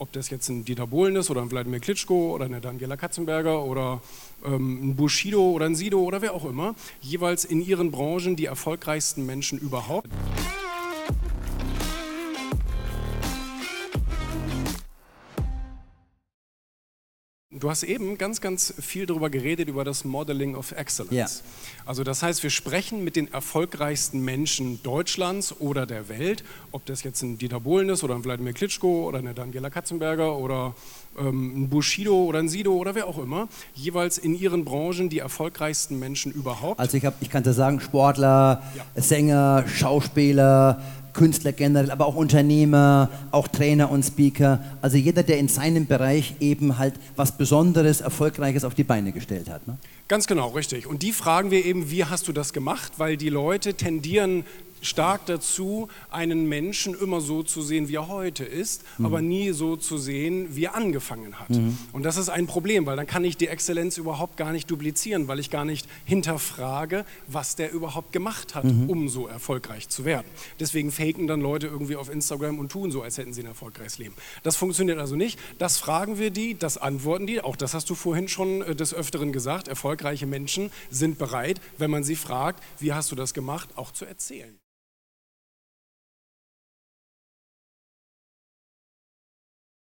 Ob das jetzt ein Dieter Bohlen ist oder ein Wladimir Klitschko oder eine Daniela Katzenberger oder ähm, ein Bushido oder ein Sido oder wer auch immer, jeweils in ihren Branchen die erfolgreichsten Menschen überhaupt. Du hast eben ganz, ganz viel darüber geredet, über das Modeling of Excellence. Ja. Also das heißt, wir sprechen mit den erfolgreichsten Menschen Deutschlands oder der Welt, ob das jetzt ein Dieter Bohlen ist oder ein Wladimir Klitschko oder eine Daniela Katzenberger oder ähm, ein Bushido oder ein Sido oder wer auch immer, jeweils in ihren Branchen die erfolgreichsten Menschen überhaupt. Also ich, hab, ich kann dir sagen, Sportler, Ja. Sänger, Schauspieler, Künstler generell, aber auch Unternehmer, auch Trainer und Speaker. Also jeder, der in seinem Bereich eben halt was Besonderes, Erfolgreiches auf die Beine gestellt hat. Ne? Ganz genau, richtig. Und die fragen wir eben, wie hast du das gemacht? Weil die Leute tendieren stark dazu, einen Menschen immer so zu sehen, wie er heute ist, aber nie so zu sehen, wie er angefangen hat. Und das ist ein Problem, weil dann kann ich die Exzellenz überhaupt gar nicht duplizieren, weil ich gar nicht hinterfrage, was der überhaupt gemacht hat, um so erfolgreich zu werden. Deswegen faken dann Leute irgendwie auf Instagram und tun so, als hätten sie ein erfolgreiches Leben. Das funktioniert also nicht. Das fragen wir die, das antworten die. Auch das hast du vorhin schon äh, des Öfteren gesagt. Erfolgreiche Menschen sind bereit, wenn man sie fragt, wie hast du das gemacht, auch zu erzählen.